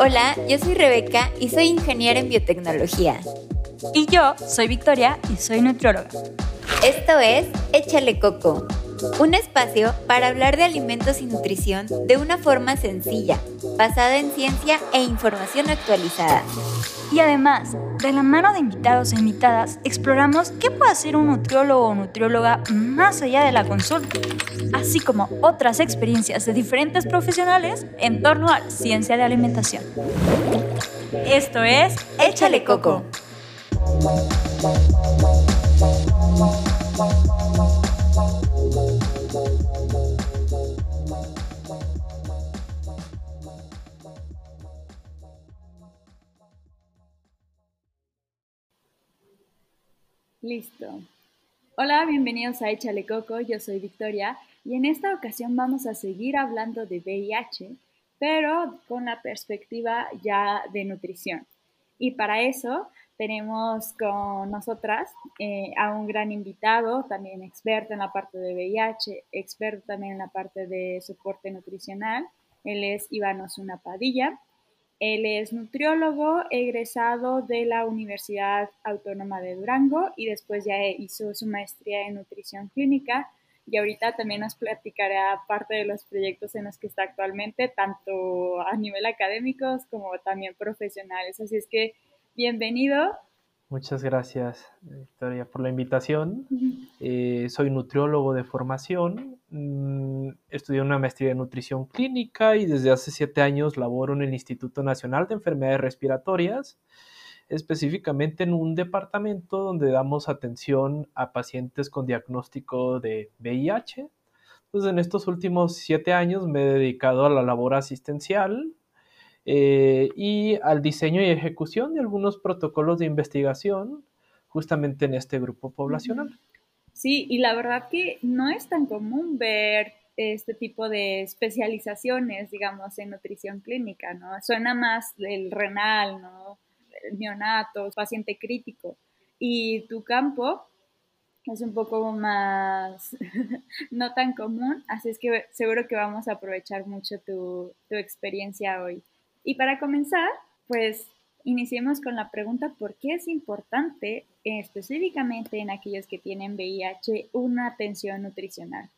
Hola, yo soy Rebeca y soy ingeniera en biotecnología. Y yo soy Victoria y soy nutrióloga. Esto es Échale Coco, un espacio para hablar de alimentos y nutrición de una forma sencilla, basada en ciencia e información actualizada. Y además, de la mano de invitados e invitadas, exploramos qué puede hacer un nutriólogo o nutrióloga más allá de la consulta, así como otras experiencias de diferentes profesionales en torno a la ciencia de alimentación. Esto es Échale Coco. Listo. Hola, bienvenidos a Échale Coco, yo soy Victoria y en esta ocasión vamos a seguir hablando de VIH, pero con la perspectiva ya de nutrición. Y para eso tenemos con nosotras eh, a un gran invitado, también experto en la parte de VIH, experto también en la parte de soporte nutricional. Él es Iván Osuna Padilla. Él es nutriólogo egresado de la Universidad Autónoma de Durango y después ya hizo su maestría en nutrición clínica y ahorita también nos platicará parte de los proyectos en los que está actualmente, tanto a nivel académico como también profesionales. Así es que bienvenido. Muchas gracias, Victoria, por la invitación. Eh, soy nutriólogo de formación. Mm, estudié una maestría en nutrición clínica y desde hace siete años laboro en el Instituto Nacional de Enfermedades Respiratorias, específicamente en un departamento donde damos atención a pacientes con diagnóstico de VIH. Entonces, en estos últimos siete años me he dedicado a la labor asistencial, eh, y al diseño y ejecución de algunos protocolos de investigación justamente en este grupo poblacional. Sí, y la verdad que no es tan común ver este tipo de especializaciones, digamos, en nutrición clínica, ¿no? Suena más del renal, ¿no? El neonato, paciente crítico. Y tu campo es un poco más no tan común, así es que seguro que vamos a aprovechar mucho tu, tu experiencia hoy. Y para comenzar, pues iniciemos con la pregunta, ¿por qué es importante específicamente en aquellos que tienen VIH una atención nutricional?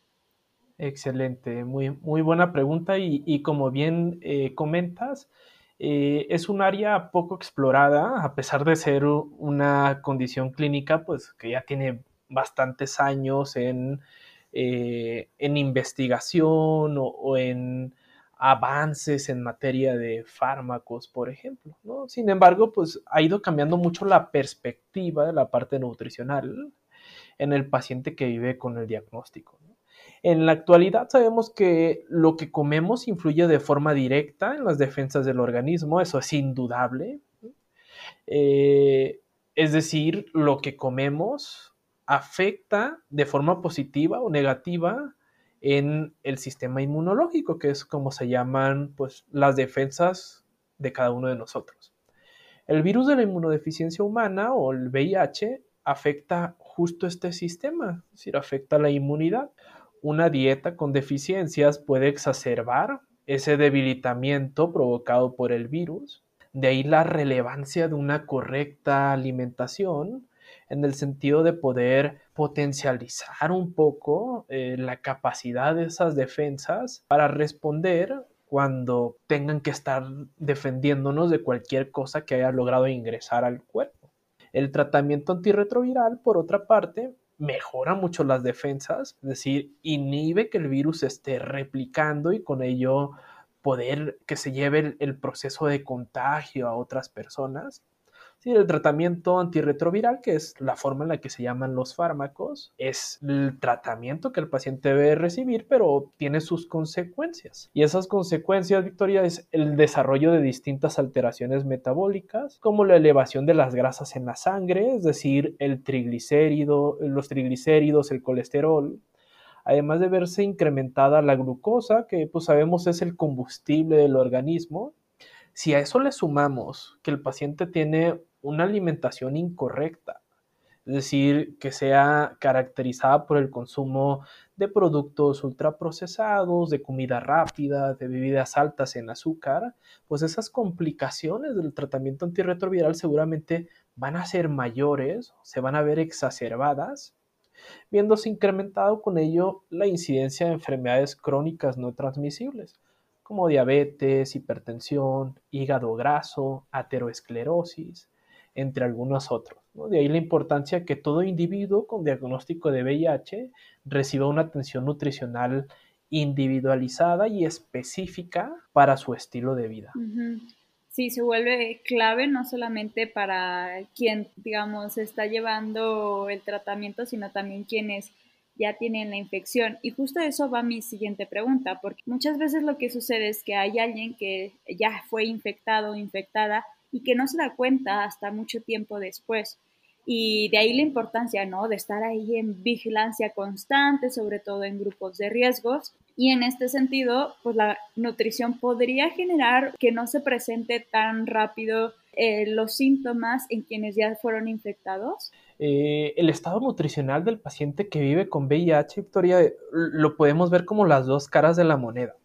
Excelente, muy, muy buena pregunta y, como bien eh, comentas, eh, es un área poco explorada, a pesar de ser una condición clínica, pues que ya tiene bastantes años en, eh, en investigación o en avances en materia de fármacos, por ejemplo. Sin embargo, pues ha ido cambiando mucho la perspectiva de la parte nutricional en el paciente que vive con el diagnóstico. En la actualidad sabemos que lo que comemos influye de forma directa en las defensas del organismo, eso es indudable. Eh, es decir, lo que comemos afecta de forma positiva o negativa en el sistema inmunológico, que es como se llaman pues, las defensas de cada uno de nosotros. El virus de la inmunodeficiencia humana o el VIH afecta justo este sistema, es decir, afecta la inmunidad. Una dieta con deficiencias puede exacerbar ese debilitamiento provocado por el virus. De ahí la relevancia de una correcta alimentación en el sentido de poder potencializar un poco eh, la capacidad de esas defensas para responder cuando tengan que estar defendiéndonos de cualquier cosa que haya logrado ingresar al cuerpo. El tratamiento antirretroviral, por otra parte, mejora mucho las defensas, es decir, inhibe que el virus esté replicando y con ello poder que se lleve el proceso de contagio a otras personas. Sí, el tratamiento antirretroviral, que es la forma en la que se llaman los fármacos, es el tratamiento que el paciente debe recibir, pero tiene sus consecuencias. Y esas consecuencias, Victoria, es el desarrollo de distintas alteraciones metabólicas, como la elevación de las grasas en la sangre, es decir, el triglicérido, los triglicéridos, el colesterol, además de verse incrementada la glucosa, que pues sabemos es el combustible del organismo. Si a eso le sumamos que el paciente tiene una alimentación incorrecta, es decir, que sea caracterizada por el consumo de productos ultraprocesados, de comida rápida, de bebidas altas en azúcar, pues esas complicaciones del tratamiento antirretroviral seguramente van a ser mayores, se van a ver exacerbadas, viéndose incrementado con ello la incidencia de enfermedades crónicas no transmisibles, como diabetes, hipertensión, hígado graso, ateroesclerosis, entre algunos otros. De ahí la importancia que todo individuo con diagnóstico de VIH reciba una atención nutricional individualizada y específica para su estilo de vida. Sí, se vuelve clave no solamente para quien, digamos, está llevando el tratamiento, sino también quienes ya tienen la infección. Y justo eso va mi siguiente pregunta, porque muchas veces lo que sucede es que hay alguien que ya fue infectado o infectada y que no se da cuenta hasta mucho tiempo después. Y de ahí la importancia, ¿no? De estar ahí en vigilancia constante, sobre todo en grupos de riesgos. Y en este sentido, pues la nutrición podría generar que no se presente tan rápido eh, los síntomas en quienes ya fueron infectados. Eh, el estado nutricional del paciente que vive con VIH, Victoria, lo podemos ver como las dos caras de la moneda.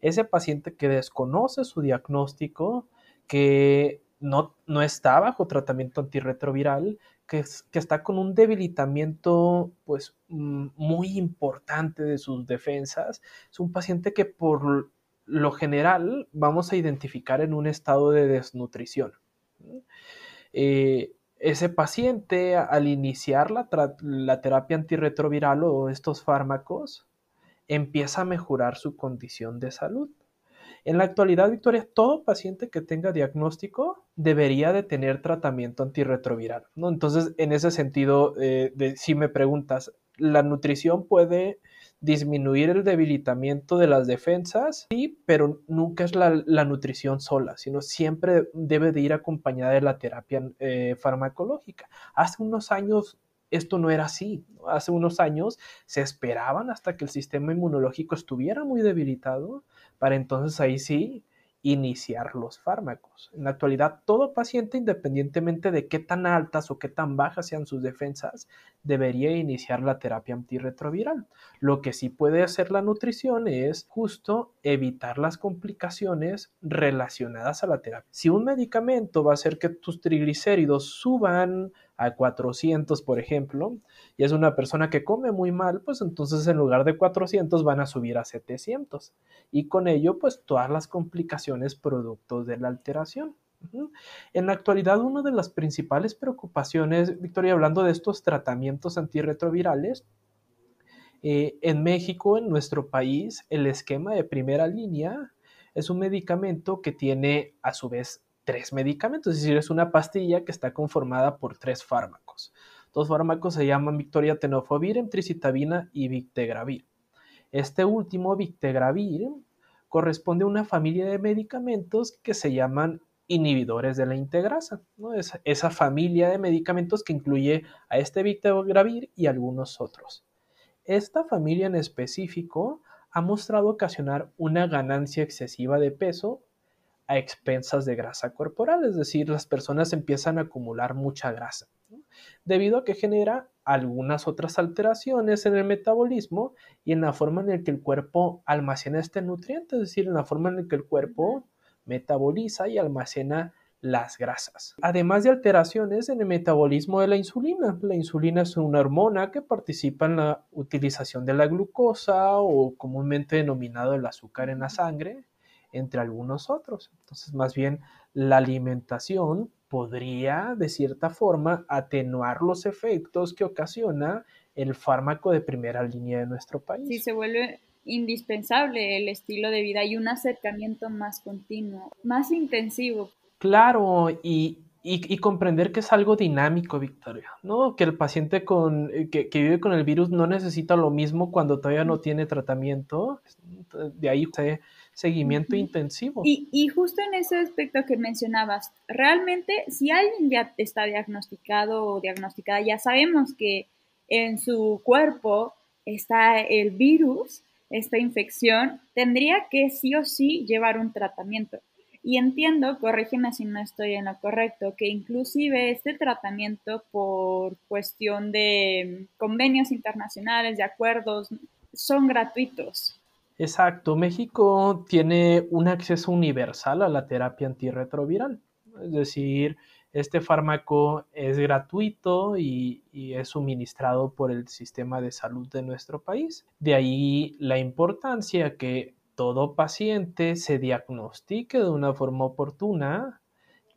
Ese paciente que desconoce su diagnóstico, que no, no está bajo tratamiento antirretroviral, que, que, está con un debilitamiento pues mm, muy importante de sus defensas. Es un paciente que por lo general vamos a identificar en un estado de desnutrición. Eh, ese paciente al iniciar la, la terapia antirretroviral o estos fármacos empieza a mejorar su condición de salud. En la actualidad, Victoria, todo paciente que tenga diagnóstico debería de tener tratamiento antirretroviral, ¿no? Entonces, en ese sentido, eh, si me preguntas, ¿la nutrición puede disminuir el debilitamiento de las defensas? Sí, pero nunca es la, nutrición sola, sino siempre debe de ir acompañada de la terapia eh, farmacológica. Hace unos años esto no era así. Hace unos años se esperaban hasta que el sistema inmunológico estuviera muy debilitado para entonces ahí sí iniciar los fármacos. En la actualidad, todo paciente, independientemente de qué tan altas o qué tan bajas sean sus defensas, debería iniciar la terapia antirretroviral. Lo que sí puede hacer la nutrición es justo evitar las complicaciones relacionadas a la terapia. Si un medicamento va a hacer que tus triglicéridos suban a 400, por ejemplo, y es una persona que come muy mal, pues entonces en lugar de 400 van a subir a 700. Y con ello, pues todas las complicaciones productos de la alteración. En la actualidad, una de las principales preocupaciones, Victoria, hablando de estos tratamientos antirretrovirales, eh, en México, en nuestro país, el esquema de primera línea es un medicamento que tiene a su vez tres medicamentos, es decir, es una pastilla que está conformada por tres fármacos. Dos fármacos se llaman Victoria Tenofovir, Emtricitabina y Victegravir. Este último, Victegravir, corresponde a una familia de medicamentos que se llaman inhibidores de la integrasa. ¿no? esa familia de medicamentos que incluye a este Victegravir y algunos otros. Esta familia en específico ha mostrado ocasionar una ganancia excesiva de peso a expensas de grasa corporal, es decir, las personas empiezan a acumular mucha grasa, debido a que genera algunas otras alteraciones en el metabolismo y en la forma en la que el cuerpo almacena este nutriente, es decir, en la forma en la que el cuerpo metaboliza y almacena las grasas. Además de alteraciones en el metabolismo de la insulina. La insulina es una hormona que participa en la utilización de la glucosa o comúnmente denominado el azúcar en la sangre entre algunos otros. Entonces, más bien, la alimentación podría, de cierta forma, atenuar los efectos que ocasiona el fármaco de primera línea de nuestro país. Sí, se vuelve indispensable el estilo de vida y un acercamiento más continuo, más intensivo. Claro, y, y, comprender que es algo dinámico, Victoria, ¿no? Que el paciente con, eh, que, que, vive con el virus no necesita lo mismo cuando todavía no tiene tratamiento. De ahí se seguimiento intensivo. Y, y, justo en ese aspecto que mencionabas, realmente si alguien ya está diagnosticado o diagnosticada, ya sabemos que en su cuerpo está el virus, esta infección, tendría que sí o sí llevar un tratamiento. Y entiendo, corrígeme si no estoy en lo correcto, que inclusive este tratamiento por cuestión de convenios internacionales, de acuerdos, son gratuitos. Exacto, México tiene un acceso universal a la terapia antirretroviral, es decir, este fármaco es gratuito y, es suministrado por el sistema de salud de nuestro país. De ahí la importancia que todo paciente se diagnostique de una forma oportuna,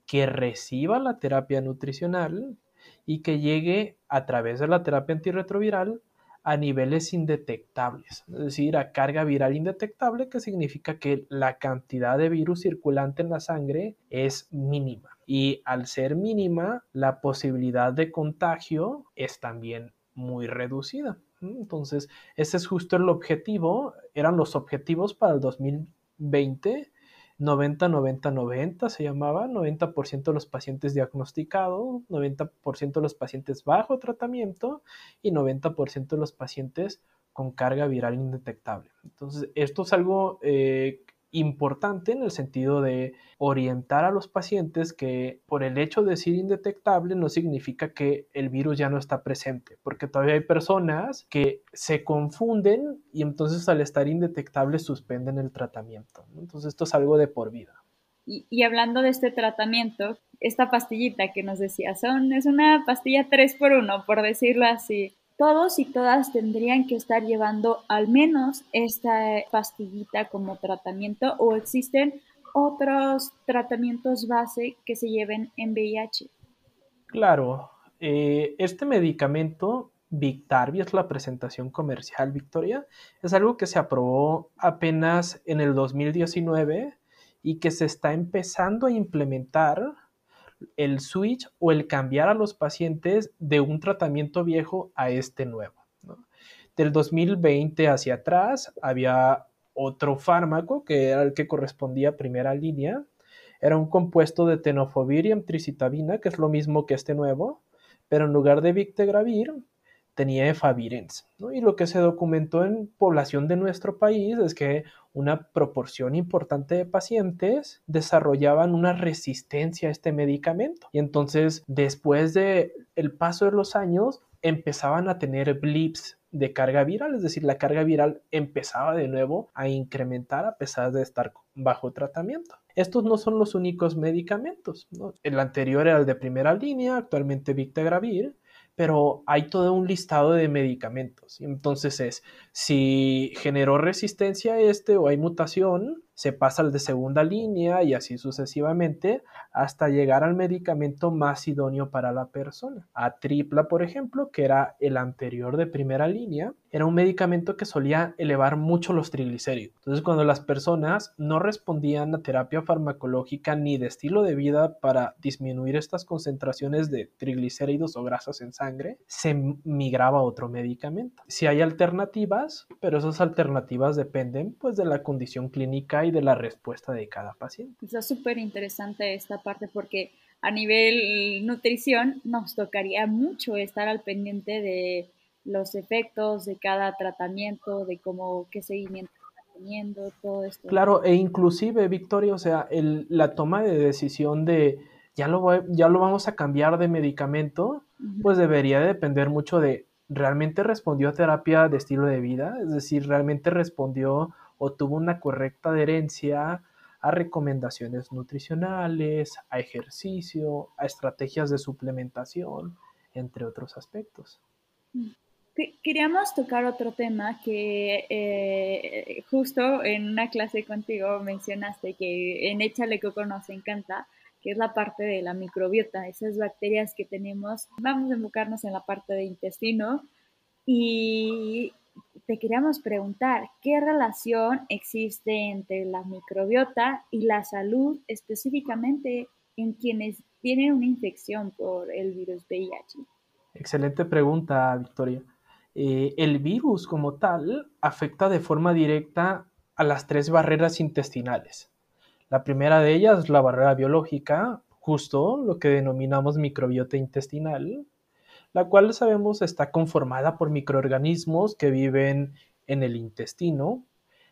que reciba la terapia nutricional y que llegue a través de la terapia antirretroviral a niveles indetectables, es decir, a carga viral indetectable, que significa que la cantidad de virus circulante en la sangre es mínima y al ser mínima, la posibilidad de contagio es también muy reducida. Entonces, ese es justo el objetivo, eran los objetivos para el 2020. 90-90-90 se llamaba, 90% de los pacientes diagnosticados, 90% de los pacientes bajo tratamiento y 90% de los pacientes con carga viral indetectable. Entonces, esto es algo eh, importante en el sentido de orientar a los pacientes que por el hecho de ser indetectable no significa que el virus ya no está presente, porque todavía hay personas que se confunden y entonces al estar indetectable suspenden el tratamiento. Entonces esto es algo de por vida. Y, hablando de este tratamiento, esta pastillita que nos decía, son, es una pastilla 3 por 1 por decirlo así todos y todas tendrían que estar llevando al menos esta pastillita como tratamiento o existen otros tratamientos base que se lleven en VIH. Claro, eh, este medicamento Victarvi es la presentación comercial Victoria, es algo que se aprobó apenas en el 2019 y que se está empezando a implementar el switch o el cambiar a los pacientes de un tratamiento viejo a este nuevo. Del 2020 hacia atrás había otro fármaco que era el que correspondía a primera línea. Era un compuesto de tenofovir y amtricitabina, que es lo mismo que este nuevo, pero en lugar de Victegravir tenía efavirenz. Y lo que se documentó en población de nuestro país es que una proporción importante de pacientes desarrollaban una resistencia a este medicamento. Y entonces, después de el paso de los años, empezaban a tener blips de carga viral, es decir, la carga viral empezaba de nuevo a incrementar a pesar de estar bajo tratamiento. Estos no son los únicos medicamentos. El anterior era el de primera línea, actualmente Victegravir, pero hay todo un listado de medicamentos. Entonces es, si generó resistencia este o hay mutación, se pasa al de segunda línea y así sucesivamente hasta llegar al medicamento más idóneo para la persona. A tripla, por ejemplo, que era el anterior de primera línea, era un medicamento que solía elevar mucho los triglicéridos. Entonces, cuando las personas no respondían a terapia farmacológica ni de estilo de vida para disminuir estas concentraciones de triglicéridos o grasas en sangre, se migraba a otro medicamento. Si hay alternativas, pero esas alternativas dependen pues de la condición clínica de la respuesta de cada paciente. Está súper interesante esta parte porque a nivel nutrición nos tocaría mucho estar al pendiente de los efectos de cada tratamiento, de cómo, qué seguimiento está teniendo, todo esto. Claro, e inclusive, Victoria, o sea, el, la toma de decisión de ya lo, ya lo vamos a cambiar de medicamento, pues debería depender mucho de realmente respondió a terapia de estilo de vida, es decir, realmente respondió o tuvo una correcta adherencia a recomendaciones nutricionales, a ejercicio, a estrategias de suplementación, entre otros aspectos. Queríamos tocar otro tema que eh, justo en una clase contigo mencionaste que en Échale Coco nos encanta, que es la parte de la microbiota, esas bacterias que tenemos. Vamos a enfocarnos en la parte de intestino y te queríamos preguntar, ¿qué relación existe entre la microbiota y la salud, específicamente en quienes tienen una infección por el virus VIH? Excelente pregunta, Victoria. Eh, el virus como tal afecta de forma directa a las tres barreras intestinales. La primera de ellas la barrera biológica, justo lo que denominamos microbiota intestinal, la cual sabemos está conformada por microorganismos que viven en el intestino.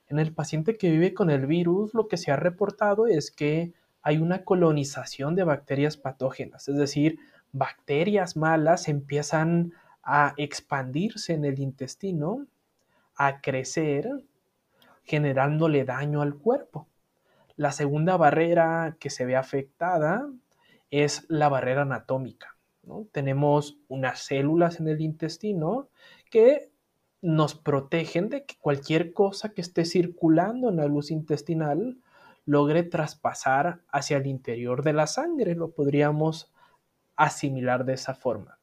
En el paciente que vive con el virus, lo que se ha reportado es que hay una colonización de bacterias patógenas, es decir, bacterias malas empiezan a expandirse en el intestino, a crecer, generándole daño al cuerpo. La segunda barrera que se ve afectada es la barrera anatómica. Tenemos unas células en el intestino que nos protegen de que cualquier cosa que esté circulando en la luz intestinal logre traspasar hacia el interior de la sangre. Lo podríamos asimilar de esa forma.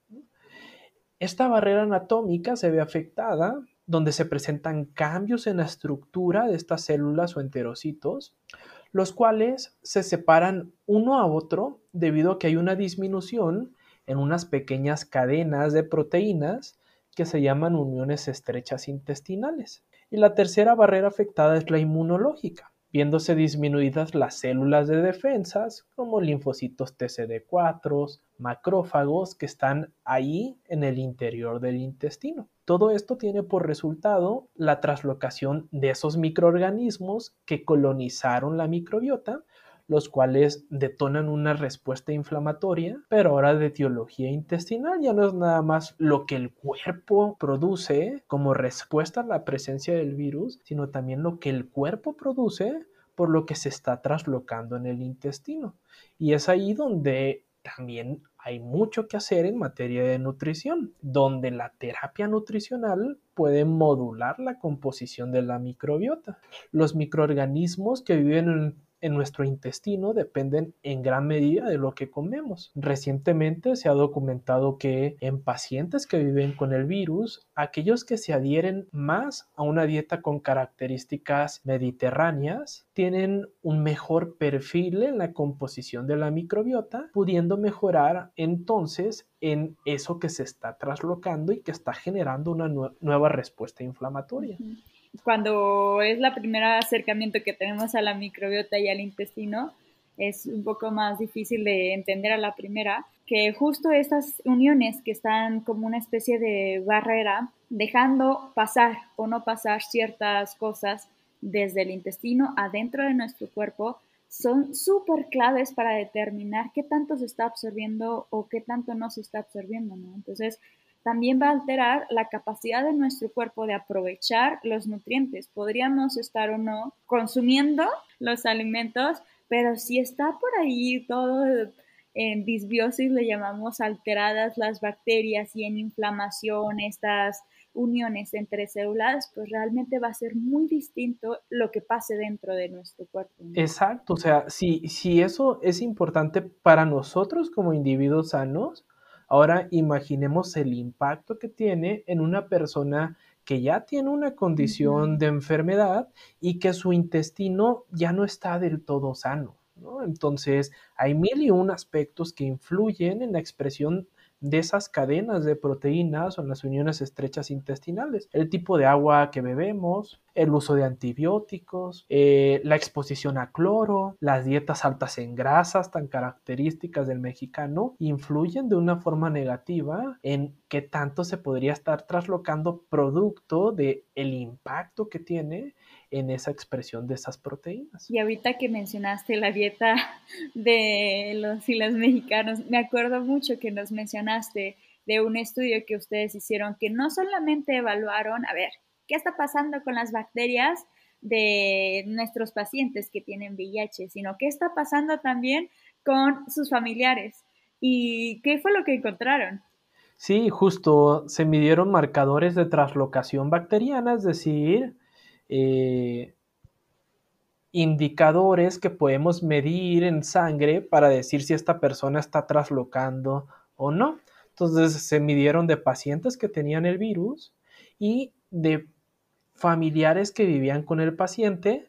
Esta barrera anatómica se ve afectada donde se presentan cambios en la estructura de estas células o enterocitos, los cuales se separan uno a otro debido a que hay una disminución en unas pequeñas cadenas de proteínas que se llaman uniones estrechas intestinales. Y la tercera barrera afectada es la inmunológica, viéndose disminuidas las células de defensas como linfocitos TCD4, macrófagos que están ahí en el interior del intestino. Todo esto tiene por resultado la traslocación de esos microorganismos que colonizaron la microbiota los cuales detonan una respuesta inflamatoria, pero ahora de etiología intestinal. Ya no es nada más lo que el cuerpo produce como respuesta a la presencia del virus, sino también lo que el cuerpo produce por lo que se está traslocando en el intestino. Y es ahí donde también hay mucho que hacer en materia de nutrición, donde la terapia nutricional puede modular la composición de la microbiota. Los microorganismos que viven en en nuestro intestino dependen en gran medida de lo que comemos. Recientemente se ha documentado que en pacientes que viven con el virus, aquellos que se adhieren más a una dieta con características mediterráneas tienen un mejor perfil en la composición de la microbiota, pudiendo mejorar entonces en eso que se está traslocando y que está generando una nueva respuesta inflamatoria cuando es la primera acercamiento que tenemos a la microbiota y al intestino, es un poco más difícil de entender a la primera, que justo estas uniones que están como una especie de barrera, dejando pasar o no pasar ciertas cosas desde el intestino adentro de nuestro cuerpo, son súper claves para determinar qué tanto se está absorbiendo o qué tanto no se está absorbiendo. Entonces, también va a alterar la capacidad de nuestro cuerpo de aprovechar los nutrientes. Podríamos estar o no consumiendo los alimentos, pero si está por ahí todo en disbiosis, le llamamos alteradas las bacterias y en inflamación, estas uniones entre células, pues realmente va a ser muy distinto lo que pase dentro de nuestro cuerpo. Exacto, o sea, si, si eso es importante para nosotros como individuos sanos, Ahora imaginemos el impacto que tiene en una persona que ya tiene una condición de enfermedad y que su intestino ya no está del todo sano. Entonces, hay mil y un aspectos que influyen en la expresión de esas cadenas de proteínas o en las uniones estrechas intestinales. El tipo de agua que bebemos, el uso de antibióticos, eh, la exposición a cloro, las dietas altas en grasas tan características del mexicano, influyen de una forma negativa en qué tanto se podría estar traslocando producto de el impacto que tiene en esa expresión de esas proteínas. Y ahorita que mencionaste la dieta de los y las mexicanos, me acuerdo mucho que nos mencionaste de un estudio que ustedes hicieron que no solamente evaluaron, a ver, ¿qué está pasando con las bacterias de nuestros pacientes que tienen VIH, sino qué está pasando también con sus familiares? ¿Y qué fue lo que encontraron? Sí, justo se midieron marcadores de traslocación bacteriana, es decir, eh, indicadores que podemos medir en sangre para decir si esta persona está traslocando o no. Entonces se midieron de pacientes que tenían el virus y de familiares que vivían con el paciente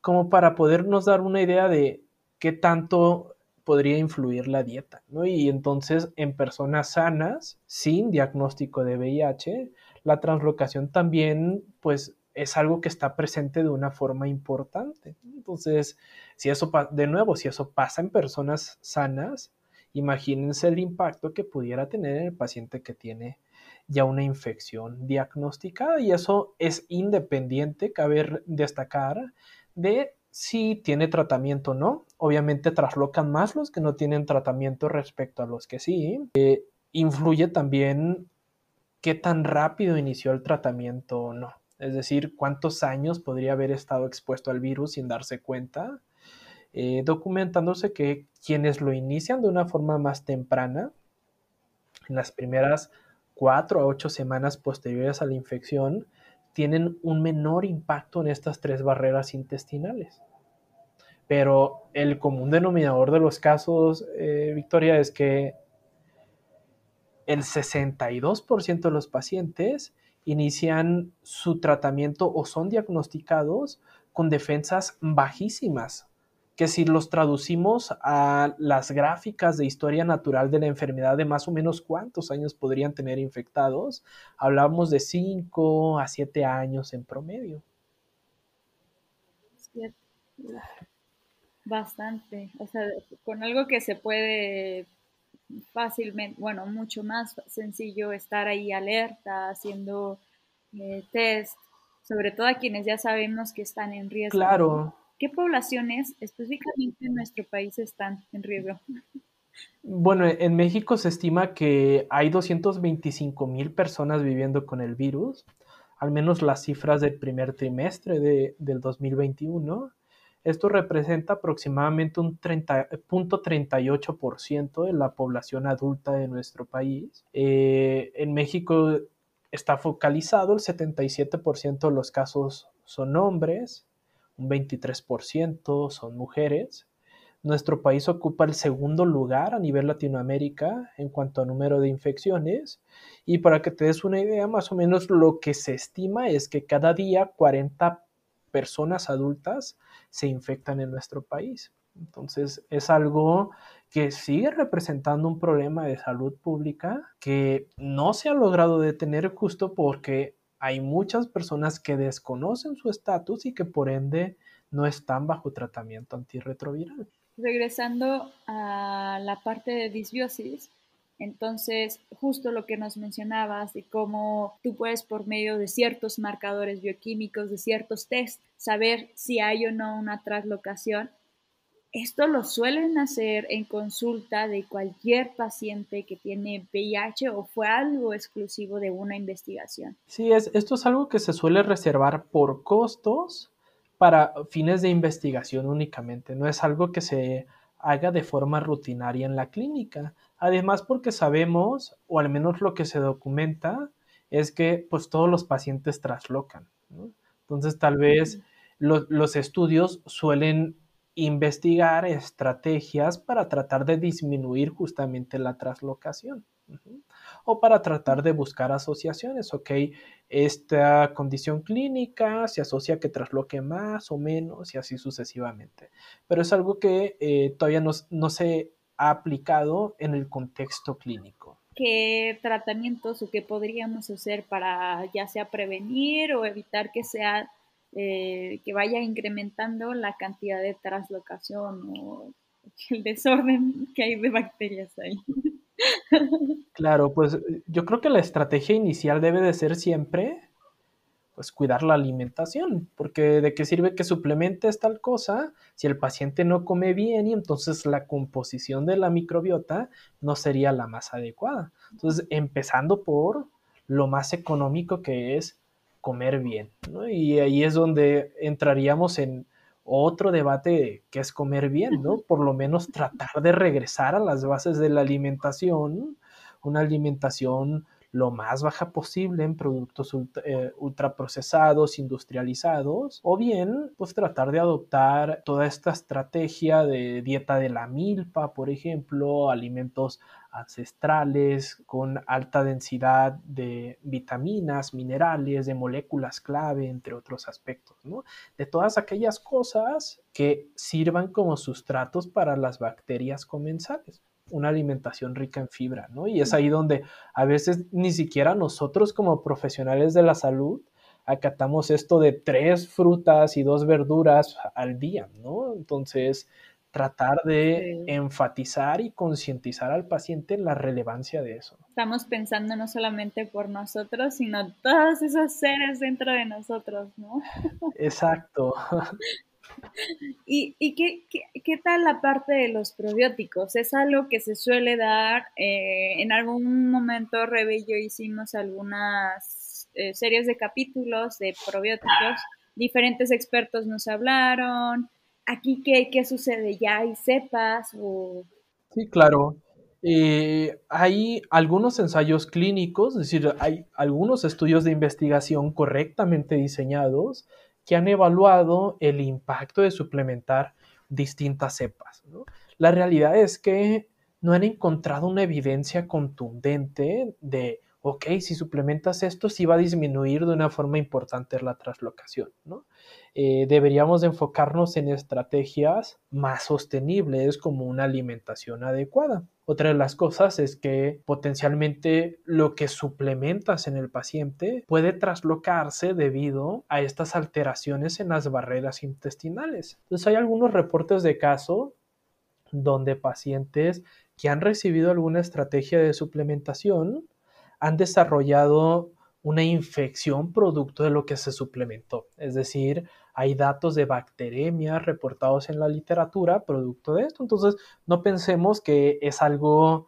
como para podernos dar una idea de qué tanto podría influir la dieta. Y entonces en personas sanas, sin diagnóstico de VIH, la translocación también pues es algo que está presente de una forma importante. Entonces, si eso, de nuevo, si eso pasa en personas sanas, imagínense el impacto que pudiera tener en el paciente que tiene ya una infección diagnosticada y eso es independiente, cabe destacar, de si tiene tratamiento o no. Obviamente traslocan más los que no tienen tratamiento respecto a los que sí. Eh, influye también qué tan rápido inició el tratamiento o no. Es decir, cuántos años podría haber estado expuesto al virus sin darse cuenta. Eh, documentándose que quienes lo inician de una forma más temprana, en las primeras cuatro a ocho semanas posteriores a la infección, tienen un menor impacto en estas tres barreras intestinales. Pero el común denominador de los casos, eh, Victoria, es que el 62% de los pacientes inician su tratamiento o son diagnosticados con defensas bajísimas que si los traducimos a las gráficas de historia natural de la enfermedad de más o menos cuántos años podrían tener infectados, hablamos de 5 a 7 años en promedio. Bastante, o sea, con algo que se puede fácilmente, bueno, mucho más sencillo estar ahí alerta, haciendo eh, test, sobre todo a quienes ya sabemos que están en riesgo. Claro, ¿Qué poblaciones específicamente en nuestro país están en riesgo? Bueno, en México se estima que hay 225 mil personas viviendo con el virus, al menos las cifras del primer trimestre de, del 2021. Esto representa aproximadamente un 30.38% de la población adulta de nuestro país. Eh, en México está focalizado, el 77% de los casos son hombres, un 23% son mujeres. Nuestro país ocupa el segundo lugar a nivel Latinoamérica en cuanto a número de infecciones. Y para que te des una idea, más o menos lo que se estima es que cada día 40 personas adultas se infectan en nuestro país. Entonces es algo que sigue representando un problema de salud pública que no se ha logrado detener justo porque hay muchas personas que desconocen su estatus y que por ende no están bajo tratamiento antirretroviral. Regresando a la parte de disbiosis, entonces justo lo que nos mencionabas de cómo tú puedes por medio de ciertos marcadores bioquímicos, de ciertos test, saber si hay o no una traslocación, esto lo suelen hacer en consulta de cualquier paciente que tiene VIH o fue algo exclusivo de una investigación. Sí, es, esto es algo que se suele reservar por costos para fines de investigación únicamente. No es algo que se haga de forma rutinaria en la clínica. Además, porque sabemos, o al menos lo que se documenta, es que pues todos los pacientes traslocan. Entonces, tal vez los estudios suelen investigar estrategias para tratar de disminuir justamente la traslocación o para tratar de buscar asociaciones, ok, esta condición clínica se asocia a que trasloque más o menos y así sucesivamente, pero es algo que eh, todavía no, se ha aplicado en el contexto clínico. ¿Qué tratamientos o qué podríamos hacer para ya sea prevenir o evitar que sea eh, que vaya incrementando la cantidad de traslocación o el desorden que hay de bacterias ahí. Claro, pues yo creo que la estrategia inicial debe de ser siempre pues cuidar la alimentación, porque de qué sirve que suplementes tal cosa si el paciente no come bien y entonces la composición de la microbiota no sería la más adecuada. Entonces, empezando por lo más económico que es comer bien. ¿no? Y ahí es donde entraríamos en otro debate que es comer bien, ¿no? Por lo menos tratar de regresar a las bases de la alimentación, una alimentación lo más baja posible en productos eh, ultraprocesados, industrializados, o bien pues tratar de adoptar toda esta estrategia de dieta de la milpa, por ejemplo, alimentos ancestrales con alta densidad de vitaminas, minerales, de moléculas clave, entre otros aspectos, ¿no? De todas aquellas cosas que sirvan como sustratos para las bacterias comensales una alimentación rica en fibra, ¿no? Y es ahí donde a veces ni siquiera nosotros como profesionales de la salud acatamos esto de tres frutas y dos verduras al día, ¿no? Entonces, tratar de enfatizar y concientizar al paciente la relevancia de eso. Estamos pensando no solamente por nosotros, sino todos esos seres dentro de nosotros, ¿no? Exacto. ¿Y, qué, tal la parte de los probióticos? ¿Es algo que se suele dar? Eh, en algún momento, Rebe y yo hicimos algunas eh, series de capítulos de probióticos. Diferentes expertos nos hablaron. ¿Aquí qué, qué sucede? ¿Ya hay cepas? O... Sí, claro. Eh, hay algunos ensayos clínicos, es decir, hay algunos estudios de investigación correctamente diseñados que han evaluado el impacto de suplementar distintas cepas. La realidad es que no han encontrado una evidencia contundente de ok, si suplementas esto, sí va a disminuir de una forma importante la translocación, ¿no? Eh, deberíamos enfocarnos en estrategias más sostenibles como una alimentación adecuada. Otra de las cosas es que potencialmente lo que suplementas en el paciente puede traslocarse debido a estas alteraciones en las barreras intestinales. Entonces hay algunos reportes de caso donde pacientes que han recibido alguna estrategia de suplementación han desarrollado una infección producto de lo que se suplementó. Es decir, hay datos de bacteremia reportados en la literatura producto de esto. Entonces, no pensemos que es algo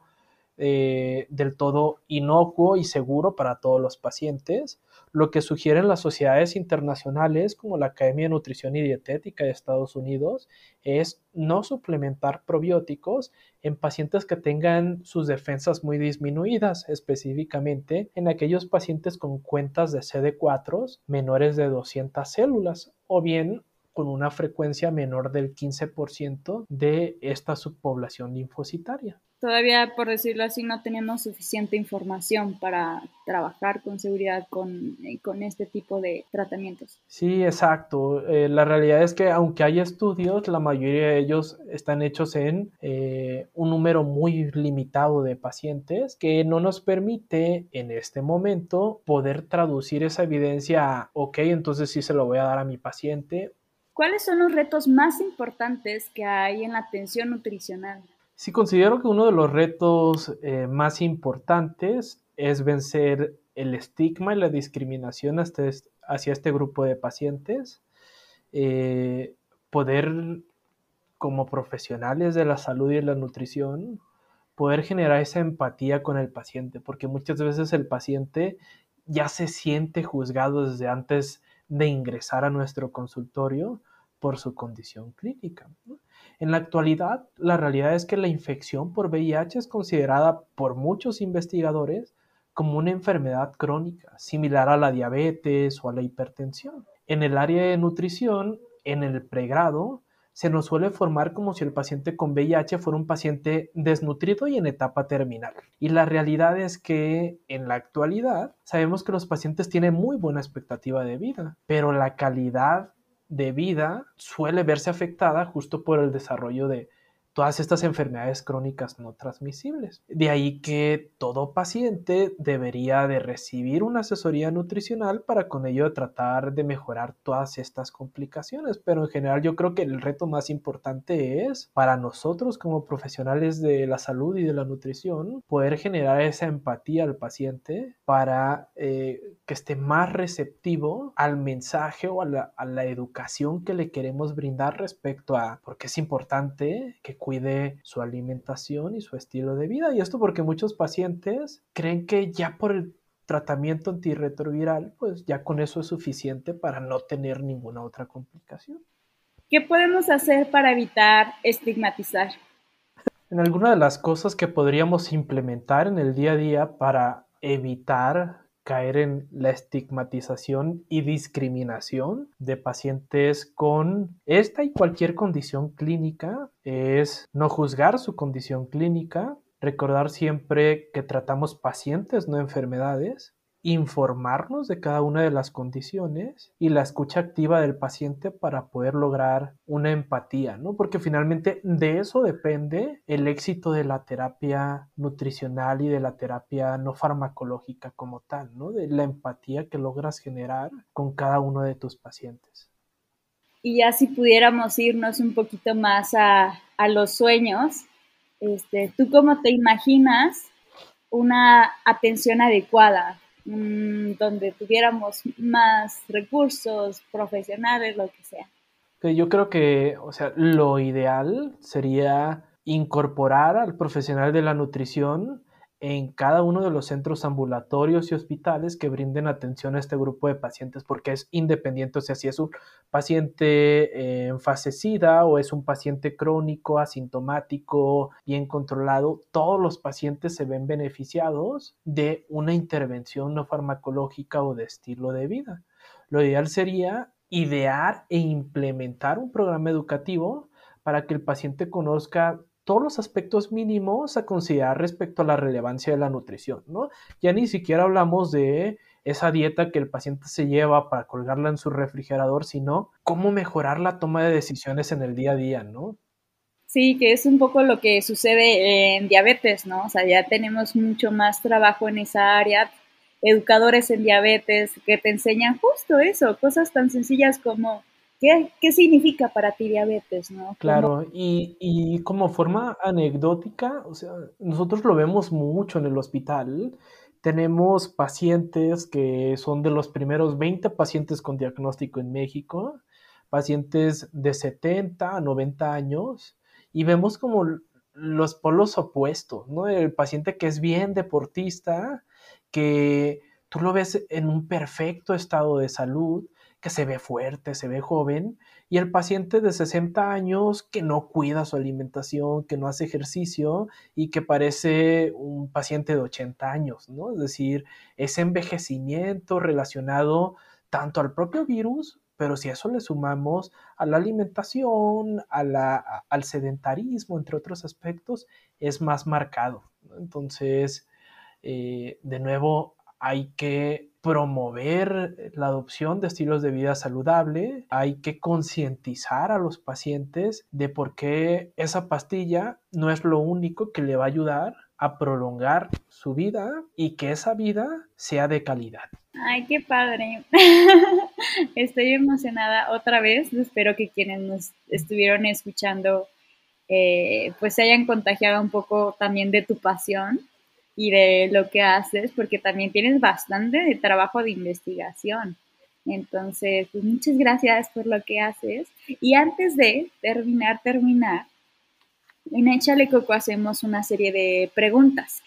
eh, del todo inocuo y seguro para todos los pacientes, lo que sugieren las sociedades internacionales como la Academia de Nutrición y Dietética de Estados Unidos es no suplementar probióticos en pacientes que tengan sus defensas muy disminuidas, específicamente en aquellos pacientes con cuentas de CD4 menores de 200 células o bien con una frecuencia menor del 15% de esta subpoblación linfocitaria todavía, por decirlo así, no tenemos suficiente información para trabajar con seguridad con, eh, con este tipo de tratamientos. Sí, exacto. Eh, la realidad es que aunque hay estudios, la mayoría de ellos están hechos en eh, un número muy limitado de pacientes que no nos permite en este momento poder traducir esa evidencia a, ok, entonces sí se lo voy a dar a mi paciente. ¿Cuáles son los retos más importantes que hay en la atención nutricional? Sí, considero que uno de los retos eh, más importantes es vencer el estigma y la discriminación hacia este grupo de pacientes, eh, poder como profesionales de la salud y de la nutrición, poder generar esa empatía con el paciente, porque muchas veces el paciente ya se siente juzgado desde antes de ingresar a nuestro consultorio por su condición clínica. En la actualidad, la realidad es que la infección por VIH es considerada por muchos investigadores como una enfermedad crónica, similar a la diabetes o a la hipertensión. En el área de nutrición, en el pregrado, se nos suele formar como si el paciente con VIH fuera un paciente desnutrido y en etapa terminal. Y la realidad es que en la actualidad sabemos que los pacientes tienen muy buena expectativa de vida, pero la calidad de vida suele verse afectada justo por el desarrollo de todas estas enfermedades crónicas no transmisibles. De ahí que todo paciente debería de recibir una asesoría nutricional para con ello tratar de mejorar todas estas complicaciones. Pero en general yo creo que el reto más importante es para nosotros como profesionales de la salud y de la nutrición poder generar esa empatía al paciente para eh, que esté más receptivo al mensaje o a la, a la educación que le queremos brindar respecto a por qué es importante que cuide su alimentación y su estilo de vida. Y esto porque muchos pacientes creen que ya por el tratamiento antirretroviral, pues ya con eso es suficiente para no tener ninguna otra complicación. ¿Qué podemos hacer para evitar estigmatizar? En alguna de las cosas que podríamos implementar en el día a día para evitar caer en la estigmatización y discriminación de pacientes con esta y cualquier condición clínica es no juzgar su condición clínica, recordar siempre que tratamos pacientes, no enfermedades, informarnos de cada una de las condiciones y la escucha activa del paciente para poder lograr una empatía, ¿no? Porque finalmente de eso depende el éxito de la terapia nutricional y de la terapia no farmacológica como tal, ¿no? De la empatía que logras generar con cada uno de tus pacientes. Y ya si pudiéramos irnos un poquito más a, los sueños, este, ¿tú cómo te imaginas una atención adecuada donde tuviéramos más recursos profesionales, lo que sea. Yo creo que, o sea, lo ideal sería incorporar al profesional de la nutrición en cada uno de los centros ambulatorios y hospitales que brinden atención a este grupo de pacientes, porque es independiente, o sea, si es un paciente en fase o es un paciente crónico, asintomático, bien controlado, todos los pacientes se ven beneficiados de una intervención no farmacológica o de estilo de vida. Lo ideal sería idear e implementar un programa educativo para que el paciente conozca todos los aspectos mínimos a considerar respecto a la relevancia de la nutrición, ¿no? Ya ni siquiera hablamos de esa dieta que el paciente se lleva para colgarla en su refrigerador, sino cómo mejorar la toma de decisiones en el día a día, ¿no? Sí, que es un poco lo que sucede en diabetes, ¿no? O sea, ya tenemos mucho más trabajo en esa área, educadores en diabetes que te enseñan justo eso, cosas tan sencillas como ¿Qué, significa para ti diabetes? ¿no? Claro, y, y, como forma anecdótica, o sea, nosotros lo vemos mucho en el hospital. Tenemos pacientes que son de los primeros 20 pacientes con diagnóstico en México, pacientes de 70 a 90 años, y vemos como los polos opuestos, ¿no? El paciente que es bien deportista, que tú lo ves en un perfecto estado de salud, que se ve fuerte, se ve joven, y el paciente de 60 años que no cuida su alimentación, que no hace ejercicio y que parece un paciente de 80 años, ¿no? Es decir, ese envejecimiento relacionado tanto al propio virus, pero si a eso le sumamos a la alimentación, a la, al sedentarismo, entre otros aspectos, es más marcado. Entonces, eh, de nuevo, hay que promover la adopción de estilos de vida saludable, hay que concientizar a los pacientes de por qué esa pastilla no es lo único que le va a ayudar a prolongar su vida y que esa vida sea de calidad. Ay, qué padre. Estoy emocionada otra vez. Espero que quienes nos estuvieron escuchando eh, pues se hayan contagiado un poco también de tu pasión y de lo que haces, porque también tienes bastante trabajo de investigación. Entonces, pues muchas gracias por lo que haces. Y antes de terminar, terminar, en Échale Coco hacemos una serie de preguntas.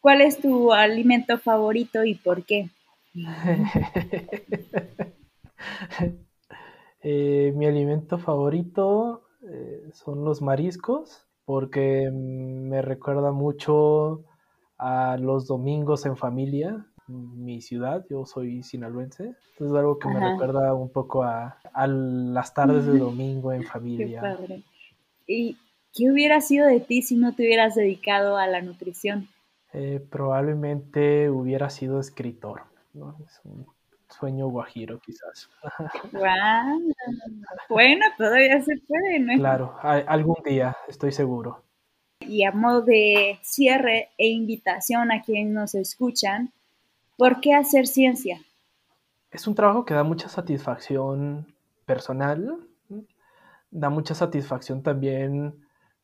¿Cuál es tu alimento favorito y por qué? Eh, mi alimento favorito eh, son los mariscos porque me recuerda mucho a los domingos en familia, mi ciudad, yo soy sinaloense, entonces algo que me recuerda un poco a, las tardes de domingo en familia. Qué padre. ¿Y qué hubiera sido de ti si no te hubieras dedicado a la nutrición? Eh, probablemente hubiera sido escritor, Es un sueño guajiro quizás. Bueno, todavía se puede, ¿no? Claro, algún día, estoy seguro. Y a modo de cierre e invitación a quienes nos escuchan, ¿por qué hacer ciencia? Es un trabajo que da mucha satisfacción personal, da mucha satisfacción también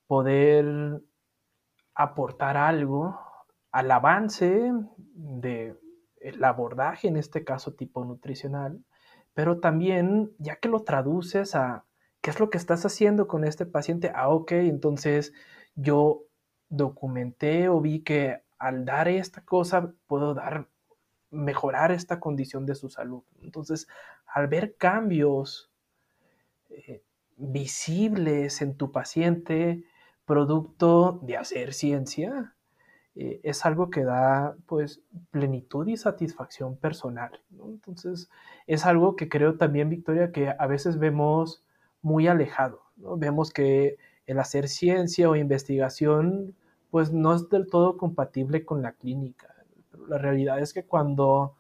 poder aportar algo al avance del abordaje, en este caso tipo nutricional, pero también ya que lo traduces a qué es lo que estás haciendo con este paciente, ah, ok, entonces yo documenté o vi que al dar esta cosa puedo dar, mejorar esta condición de su salud. Entonces, al ver cambios eh, visibles en tu paciente, producto de hacer ciencia, eh, es algo que da pues plenitud y satisfacción personal. Entonces, es algo que creo también, Victoria, que a veces vemos muy alejado. Vemos que el hacer ciencia o investigación pues no es del todo compatible con la clínica. La realidad es que cuando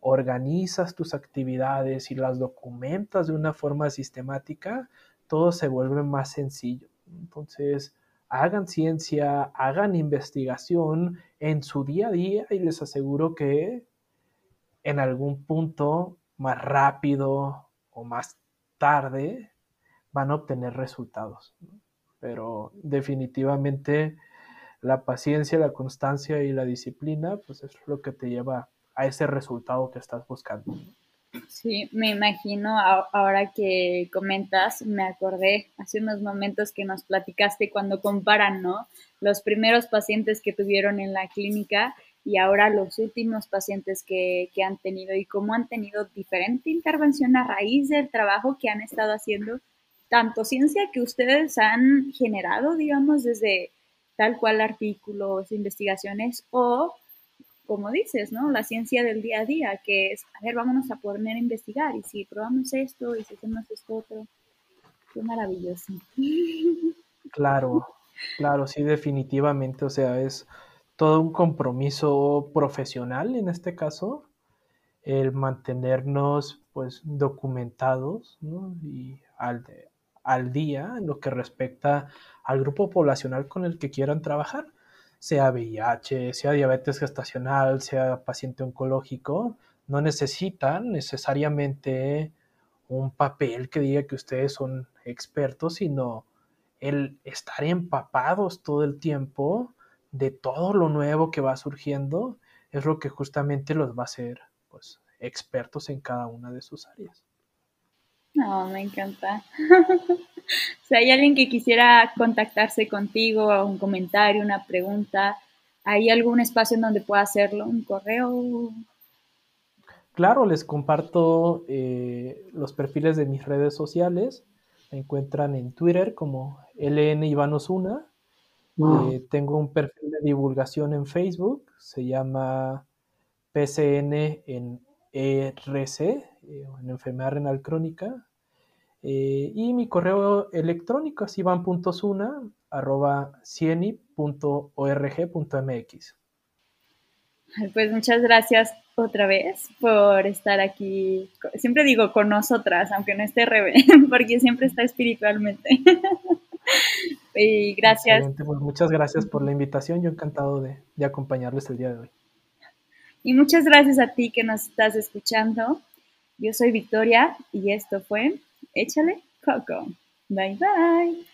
organizas tus actividades y las documentas de una forma sistemática, todo se vuelve más sencillo. Entonces, hagan ciencia, hagan investigación en su día a día y les aseguro que en algún punto más rápido o más tarde van a obtener resultados pero definitivamente la paciencia, la constancia y la disciplina, pues es lo que te lleva a ese resultado que estás buscando. Sí, me imagino, ahora que comentas, me acordé hace unos momentos que nos platicaste cuando comparan, ¿no? Los primeros pacientes que tuvieron en la clínica y ahora los últimos pacientes que, que han tenido y cómo han tenido diferente intervención a raíz del trabajo que han estado haciendo, tanto ciencia que ustedes han generado, digamos, desde tal cual artículos, investigaciones o como dices, ¿no? La ciencia del día a día, que es, a ver, vámonos a poner a investigar y si probamos esto y si hacemos esto otro, qué maravilloso. Claro, claro, sí, definitivamente, o sea, es todo un compromiso profesional en este caso, el mantenernos pues documentados ¿no? y al, al día en lo que respecta al grupo poblacional con el que quieran trabajar sea VIH, sea diabetes gestacional, sea paciente oncológico, no necesitan necesariamente un papel que diga que ustedes son expertos, sino el estar empapados todo el tiempo de todo lo nuevo que va surgiendo es lo que justamente los va a hacer pues, expertos en cada una de sus áreas. No, me encanta. si hay alguien que quisiera contactarse contigo, un comentario, una pregunta, ¿hay algún espacio en donde pueda hacerlo? ¿Un correo? Claro, les comparto eh, los perfiles de mis redes sociales. Me encuentran en Twitter como LN Ivanosuna. Eh, tengo un perfil de divulgación en Facebook, se llama PCN en ERC, eh, en enfermedad renal crónica. Eh, y mi correo electrónico es ivan.suna.cieni.org.mx. Pues muchas gracias otra vez por estar aquí. Siempre digo con nosotras, aunque no esté Rebe, porque siempre está espiritualmente. y gracias. Pues muchas gracias por la invitación. Yo encantado de, de acompañarles el día de hoy. Y muchas gracias a ti que nos estás escuchando. Yo soy Victoria y esto fue Échale Coco. Bye bye.